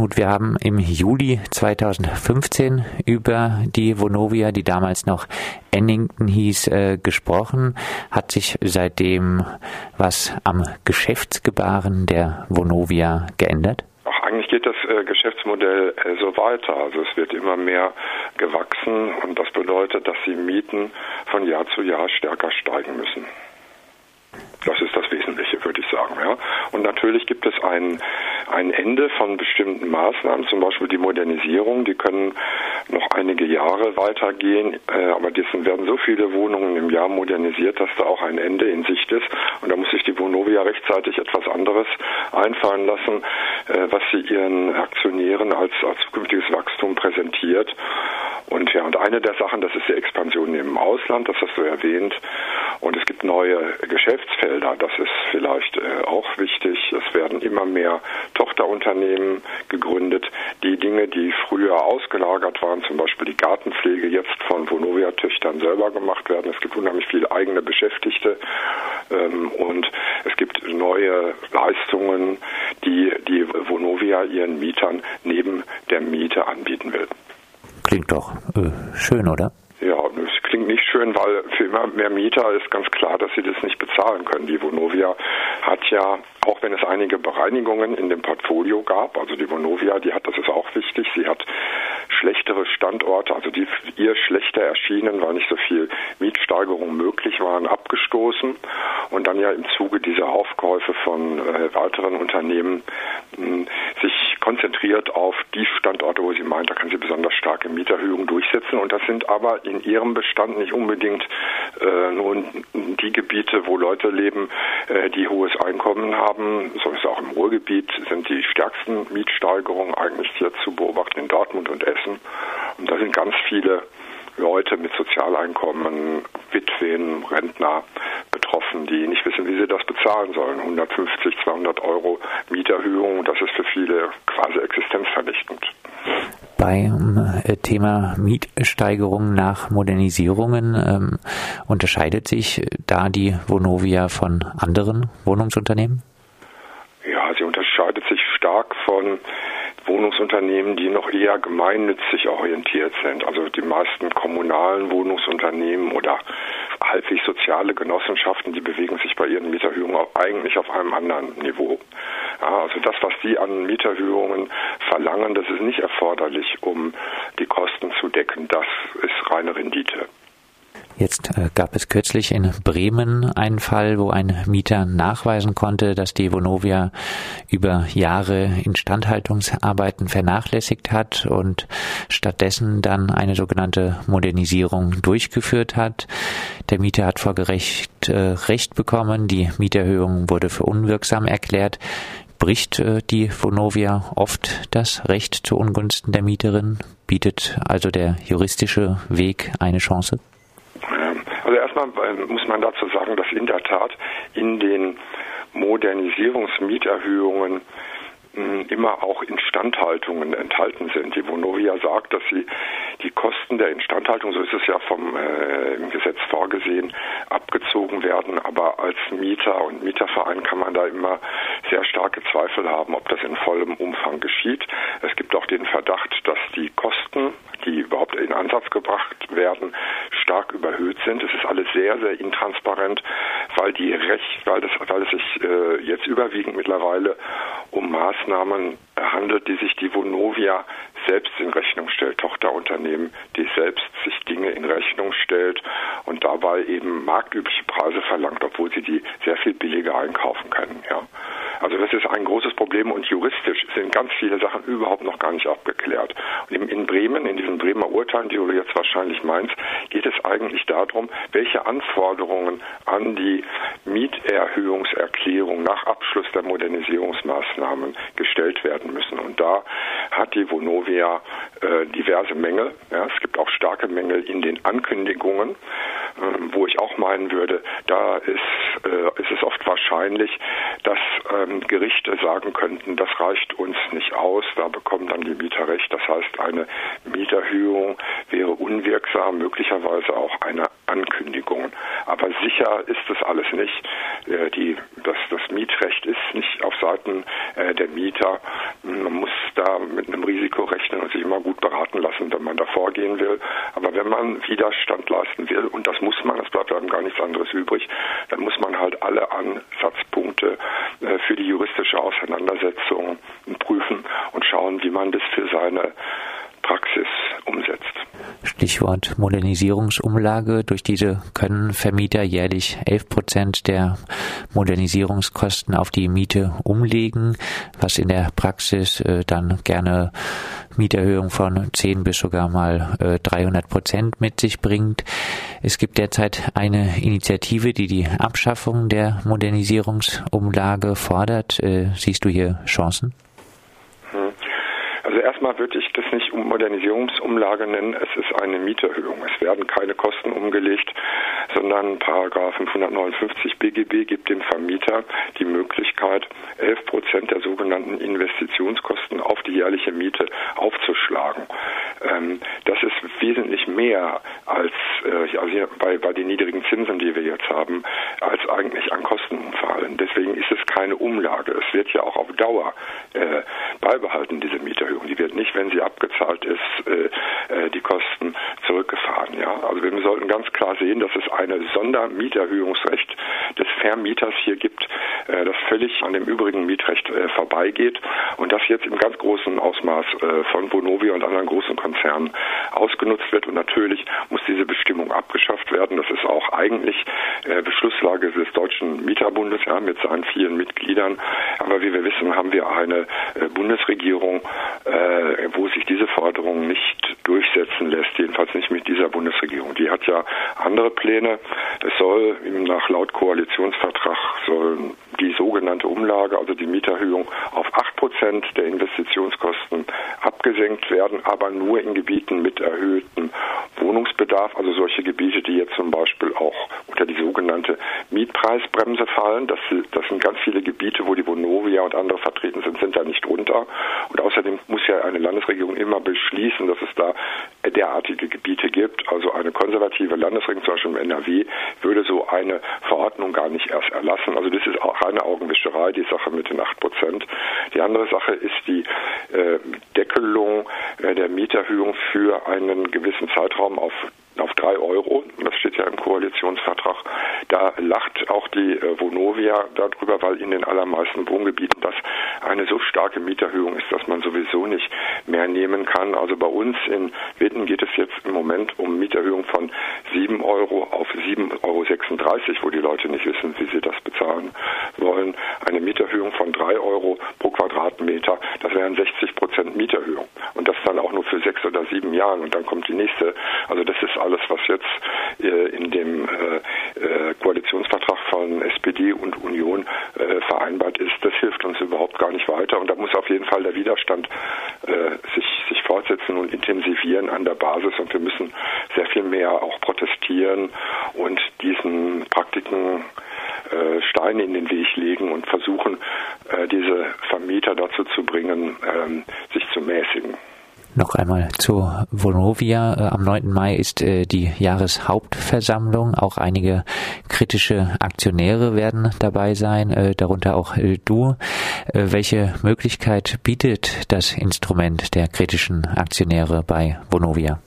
Knut, wir haben im Juli 2015 über die Vonovia, die damals noch Ennington hieß, äh, gesprochen. Hat sich seitdem was am Geschäftsgebaren der Vonovia geändert? Ach, eigentlich geht das äh, Geschäftsmodell äh, so weiter. Also es wird immer mehr gewachsen und das bedeutet, dass die Mieten von Jahr zu Jahr stärker steigen müssen. Das ist das Wesentliche, würde ich sagen. Ja. Und natürlich gibt es ein, ein Ende von bestimmten Maßnahmen, zum Beispiel die Modernisierung, die können noch einige Jahre weitergehen, äh, aber dessen werden so viele Wohnungen im Jahr modernisiert, dass da auch ein Ende in Sicht ist. Und da muss sich die Vonovia rechtzeitig etwas anderes einfallen lassen, äh, was sie ihren Aktionären als, als zukünftiges Wachstum präsentiert. Und ja, und eine der Sachen, das ist die Expansion im Ausland, das hast du erwähnt. Und es gibt neue Geschäftsfelder, das ist vielleicht äh, auch wichtig. Es werden immer mehr Tochterunternehmen gegründet. Die Dinge, die früher ausgelagert waren, zum Beispiel die Gartenpflege, jetzt von Vonovia-Töchtern selber gemacht werden. Es gibt unheimlich viele eigene Beschäftigte ähm, und es gibt neue Leistungen, die die Vonovia ihren Mietern neben der Miete anbieten will. Klingt doch äh, schön, oder? Ja, es klingt nicht schön, weil für immer mehr Mieter ist ganz klar, dass sie das nicht bezahlen können. Die Vonovia hat ja, auch wenn es einige Bereinigungen in dem Portfolio gab, also die Vonovia, die hat, das ist auch wichtig, sie hat schlechtere Standorte, also die ihr schlechter erschienen, weil nicht so viel Mietsteigerung möglich waren, abgestoßen und dann ja im Zuge dieser Aufkäufe von äh, weiteren Unternehmen mh, sich konzentriert auf die Standorte, wo sie meint, da kann sie besonders starke Mieterhöhungen durchsetzen. Und das sind aber in ihrem Bestand nicht unbedingt äh, nur die Gebiete, wo Leute leben, äh, die hohes Einkommen haben, sondern auch im Ruhrgebiet sind die stärksten Mietsteigerungen eigentlich hier zu beobachten in Dortmund und Essen. Und da sind ganz viele Leute mit Sozialeinkommen, Witwen, Rentner betroffen, die nicht wissen, wie sie das bezahlen sollen. 150, 200 Euro Mieterhöhung, das ist für viele quasi existenzvernichtend. Beim äh, Thema Mietsteigerung nach Modernisierungen ähm, unterscheidet sich da die Vonovia von anderen Wohnungsunternehmen? Ja, sie unterscheidet sich stark von Wohnungsunternehmen, die noch eher gemeinnützig orientiert sind. Also die meisten kommunalen Wohnungsunternehmen oder halbwegs soziale Genossenschaften, die bewegen sich bei ihren Mieterhöhungen eigentlich auf einem anderen Niveau. Ja, also das, was die an Mieterhöhungen verlangen, das ist nicht erforderlich, um die Kosten zu decken. Das ist reine Rendite. Jetzt äh, gab es kürzlich in Bremen einen Fall, wo ein Mieter nachweisen konnte, dass die Vonovia über Jahre Instandhaltungsarbeiten vernachlässigt hat und stattdessen dann eine sogenannte Modernisierung durchgeführt hat. Der Mieter hat vor Gericht äh, Recht bekommen, die Mieterhöhung wurde für unwirksam erklärt. Bricht äh, die Vonovia oft das Recht zu Ungunsten der Mieterin? Bietet also der juristische Weg eine Chance? Also erstmal ähm, muss man dazu sagen, dass in der Tat in den Modernisierungsmieterhöhungen hm, immer auch Instandhaltungen enthalten sind. Die Vonovia sagt, dass sie die Kosten der Instandhaltung, so ist es ja vom äh, im Gesetz vorgesehen, abgezogen werden. Aber als Mieter und Mieterverein kann man da immer sehr starke Zweifel haben, ob das in vollem Umfang geschieht. Es gibt auch den Verdacht, dass die Kosten, die überhaupt in Ansatz gebracht werden, stark überhöht sind. Es ist alles sehr, sehr intransparent, weil die Recht, weil das, weil es sich äh, jetzt überwiegend mittlerweile um Maßnahmen handelt, die sich die Vonovia selbst in Rechnung stellt, Tochterunternehmen, die selbst sich Dinge in Rechnung stellt und dabei eben marktübliche Preise verlangt, obwohl sie die sehr viel billiger einkaufen können. Ja. Also das ist ein großes Problem und juristisch sind ganz viele Sachen überhaupt noch gar nicht abgeklärt. Und in Bremen, in diesen Bremer Urteilen, die du jetzt wahrscheinlich meinst, geht es eigentlich darum, welche Anforderungen an die Mieterhöhungserklärung nach Abschluss der Modernisierungsmaßnahmen gestellt werden müssen. Und da hat die Vonovia äh, diverse Mängel. Ja, es gibt auch starke Mängel in den Ankündigungen, äh, wo ich auch meinen würde, da ist, äh, ist es oft wahrscheinlich, dass ähm, Gerichte sagen könnten, das reicht uns nicht aus, da bekommen dann die Mieter recht. Das heißt, eine Mieterhöhung wäre unwirksam, möglicherweise auch eine Ankündigung. Aber sicher ist das alles nicht. Äh, die, das, das Mietrecht ist nicht auf Seiten äh, der Mieter Man muss da mit einem Risiko rechnen und sich immer gut beraten lassen, wenn man da vorgehen will. Aber wenn man Widerstand leisten will, und das muss man, es bleibt einem gar nichts anderes übrig, dann muss man halt alle Ansatzpunkte äh, für die juristische Auseinandersetzung prüfen und schauen, wie man das für seine Praxis umsetzt. Stichwort Modernisierungsumlage. Durch diese können Vermieter jährlich 11 Prozent der Modernisierungskosten auf die Miete umlegen, was in der Praxis äh, dann gerne Mieterhöhung von 10 bis sogar mal äh, 300 Prozent mit sich bringt. Es gibt derzeit eine Initiative, die die Abschaffung der Modernisierungsumlage fordert. Äh, siehst du hier Chancen? Also erstmal würde ich das nicht Modernisierungsumlage nennen, es ist eine Mieterhöhung. Es werden keine Kosten umgelegt, sondern Paragraph 559 BGB gibt dem Vermieter die Möglichkeit, 11 Prozent der sogenannten Investitionskosten auf die jährliche Miete aufzuschlagen. Ähm, das ist wesentlich mehr als äh, also bei, bei den niedrigen Zinsen, die wir jetzt haben, als eigentlich an Kosten umfallen. Deswegen ist es keine Umlage. Es wird ja auch auf Dauer äh, beibehalten, diese Mieterhöhung. Die wird nicht, wenn sie abgezahlt ist, äh, äh, die Kosten zurückgefahren. Ja? Also wir sollten ganz klar sehen, dass es eine Sondermieterhöhungsrecht des Vermieters hier gibt, äh, das völlig an dem übrigen Mietrecht vorbeigeht und das jetzt im ganz großen Ausmaß von Vonovia und anderen großen Konzernen ausgenutzt wird. Und natürlich muss diese Bestimmung abgeschafft werden. Das ist auch eigentlich Beschlusslage des Deutschen Mieterbundes ja, mit seinen vielen Mitgliedern. Aber wie wir wissen, haben wir eine Bundesregierung, äh, wo sich diese Forderung nicht durchsetzen lässt, jedenfalls nicht mit dieser Bundesregierung. Die hat ja andere Pläne. Es soll nach laut Koalitionsvertrag sollen die sogenannte Umlage, also die Mieterhöhung, auf 8 Prozent der Investitionskosten abgesenkt werden, aber nur in Gebieten mit erhöhtem Wohnungsbedarf, also solche Gebiete, die jetzt zum Beispiel auch unter die sogenannte Mietpreisbremse fallen. Das, das sind ganz viele Gebiete, wo die Vonovia und andere vertreten sind, sind da nicht drunter. Und außerdem muss ja eine Landesregierung immer beschließen, dass es da derartige Gebiete gibt. Also eine konservative Landesregierung, zum Beispiel im NRW, würde so eine Verordnung gar nicht erst erlassen. Also das ist auch reine Augenwischerei, die Sache mit den 8 Prozent. Die andere Sache ist die äh, Deckelung äh, der Mieterhöhung für einen gewissen Zeitraum auf auf drei Euro. Das steht ja im Koalitionsvertrag. Lacht auch die äh, Vonovia darüber, weil in den allermeisten Wohngebieten das eine so starke Mieterhöhung ist, dass man sowieso nicht mehr nehmen kann. Also bei uns in Witten geht es jetzt im Moment um Mieterhöhung von 7 Euro auf 7,36 Euro, wo die Leute nicht wissen, wie sie das bezahlen wollen. Eine Mieterhöhung von 3 Euro pro Quadratmeter, das wären 60 Prozent Mieterhöhung. Und das dann auch nur für sechs oder sieben Jahren. Und dann kommt die nächste. Also das ist alles, was jetzt äh, in dem äh, Koalitionsvertrag von SPD und Union äh, vereinbart ist, das hilft uns überhaupt gar nicht weiter. Und da muss auf jeden Fall der Widerstand äh, sich, sich fortsetzen und intensivieren an der Basis. Und wir müssen sehr viel mehr auch protestieren und diesen Praktiken äh, Steine in den Weg legen und versuchen, äh, diese Vermieter dazu zu bringen, ähm, sich zu mäßigen. Noch einmal zu Vonovia. Äh, am 9. Mai ist äh, die Jahreshauptversammlung. Auch einige kritische Aktionäre werden dabei sein, äh, darunter auch du. Welche Möglichkeit bietet das Instrument der kritischen Aktionäre bei Vonovia?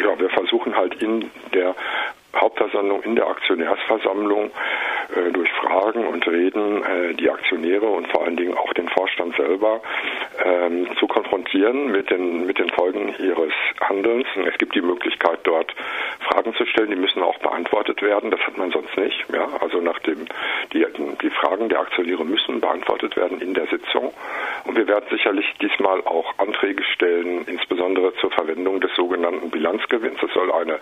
Ja, wir versuchen halt in der Hauptversammlung, in der Aktionärsversammlung äh, durch Fragen und Reden äh, die Aktionäre und vor allen Dingen auch den Vorstand selber ähm, zu konfrontieren mit den, mit den Folgen ihres Handelns. Und es gibt die Möglichkeit, dort Fragen zu stellen, die müssen auch beantwortet werden. Das hat man sonst nicht. Ja? Also nachdem die, die Fragen der Aktionäre müssen beantwortet werden in der Sitzung. Und wir werden sicherlich diesmal auch Anträge stellen, insbesondere zur Verwendung des sogenannten Bilanzgewinns. Es soll eine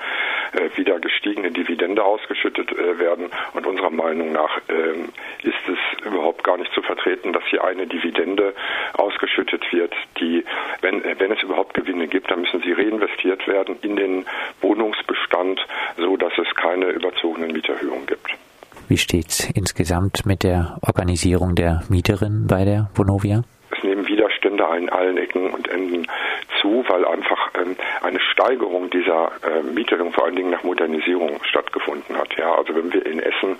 wieder gestiegene Dividende ausgeschüttet äh, werden. Und unserer Meinung nach ähm, ist es überhaupt gar nicht zu vertreten, dass hier eine Dividende ausgeschüttet wird, die, wenn, äh, wenn es überhaupt Gewinne gibt, dann müssen sie reinvestiert werden in den Wohnungsbestand, so dass es keine überzogenen Mieterhöhungen gibt. Wie steht es insgesamt mit der Organisierung der Mieterin bei der Vonovia? Widerstände an allen Ecken und Enden zu, weil einfach ähm, eine Steigerung dieser äh, Mieterhöhung vor allen Dingen nach Modernisierung stattgefunden hat. Ja, also wenn wir in Essen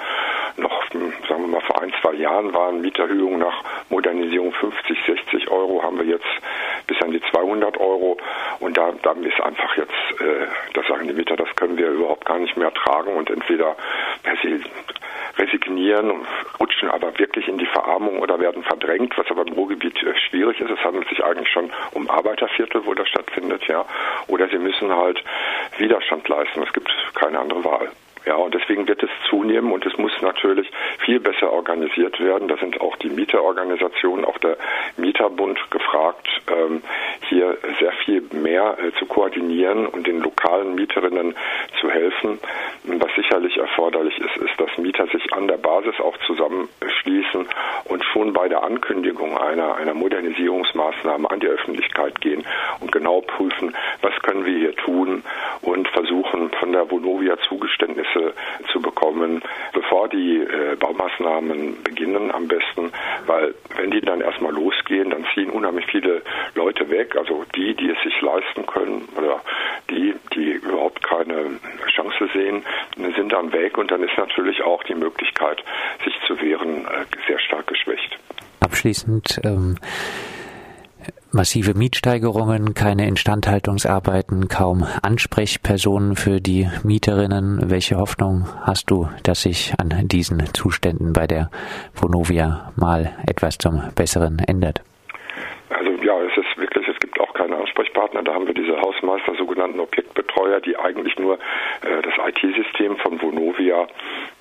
noch, hm, sagen wir mal, vor ein, zwei Jahren waren Mieterhöhungen nach Modernisierung 50, 60 Euro, haben wir jetzt bis an die 200 Euro. Und da, da ist einfach jetzt, äh, das sagen die Mieter, das können wir überhaupt gar nicht mehr tragen und entweder resignieren rutschen aber wirklich in die Verarmung oder werden verdrängt, was aber im Ruhrgebiet äh, schwierig ist. Es handelt sich eigentlich schon um Arbeiterviertel, wo das stattfindet, ja. Oder sie müssen halt Widerstand leisten. Es gibt keine andere Wahl. Ja, und deswegen wird es zunehmen und es muss natürlich viel besser organisiert werden. Da sind auch die Mieterorganisationen, auch der Mieterbund gefragt, ähm, hier sehr viel mehr äh, zu koordinieren und den lokalen Mieterinnen zu helfen. Was sicherlich erforderlich ist, ist, dass Mieter sich an der Basis auch zusammenschließen und schon bei der Ankündigung einer, einer Modernisierungsmaßnahme an die Öffentlichkeit gehen und genau prüfen, was können wir hier tun und versuchen von der Vonovia Zugeständnisse zu bekommen, bevor die äh, Baumaßnahmen beginnen am besten, wenn die dann erstmal losgehen, dann ziehen unheimlich viele Leute weg, also die, die es sich leisten können oder die, die überhaupt keine Chance sehen, sind dann weg und dann ist natürlich auch die Möglichkeit, sich zu wehren, äh, sehr stark geschwächt. Abschließend ähm massive Mietsteigerungen, keine Instandhaltungsarbeiten, kaum Ansprechpersonen für die Mieterinnen. Welche Hoffnung hast du, dass sich an diesen Zuständen bei der Vonovia mal etwas zum Besseren ändert? Also ja, es ist wirklich, es gibt auch keine Ansprechpartner. Da haben wir diese Hausmeister, sogenannten Objektbetreuer, die eigentlich nur äh, das IT-System von Vonovia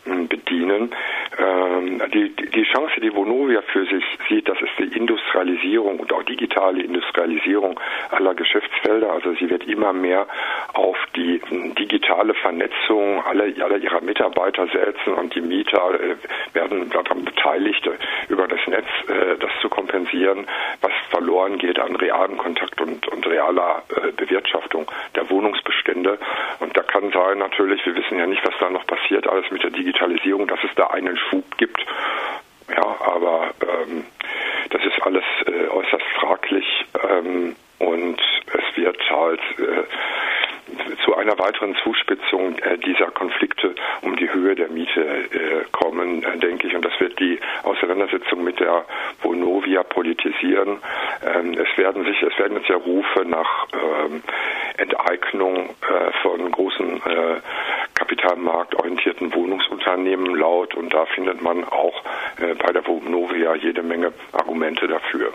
äh, bedienen. Ähm, die, die Chance, die Vonovia für sich sieht, das ist die Industrialisierung und auch digitale Industrialisierung aller Geschäftsfelder. Also sie wird immer mehr auf die digitale Vernetzung aller, aller ihrer Mitarbeiter setzen und die Mieter äh, werden daran beteiligt, über das Netz äh, das zu kompensieren, was verloren geht an realen Kontakt und, und realer äh, Bewirtschaftung der Wohnungsbestände. Und da kann sein natürlich, wir wissen ja nicht, was da noch passiert, alles mit der Digitalisierung, dass es da einen Schub gibt. Ja, aber ähm, das ist alles äh, äußerst fraglich ähm, und es wird halt äh, zu einer weiteren Zuspitzung äh, dieser Konflikte um die Höhe der Miete äh, kommen, äh, denke ich. Und das wird die Auseinandersetzung mit der Vonovia politisieren. Ähm, es werden sich, es werden jetzt ja Rufe nach ähm, Enteignung äh, von großen äh, kapitalmarktorientierten Wohnungsunternehmen laut und da findet man auch äh, bei der Vonovia jede Menge Argumente dafür.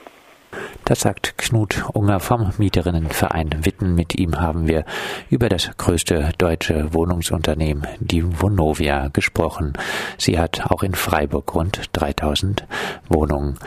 Das sagt Knut Unger vom Mieterinnenverein Witten. Mit ihm haben wir über das größte deutsche Wohnungsunternehmen, die Vonovia, gesprochen. Sie hat auch in Freiburg rund 3000 Wohnungen.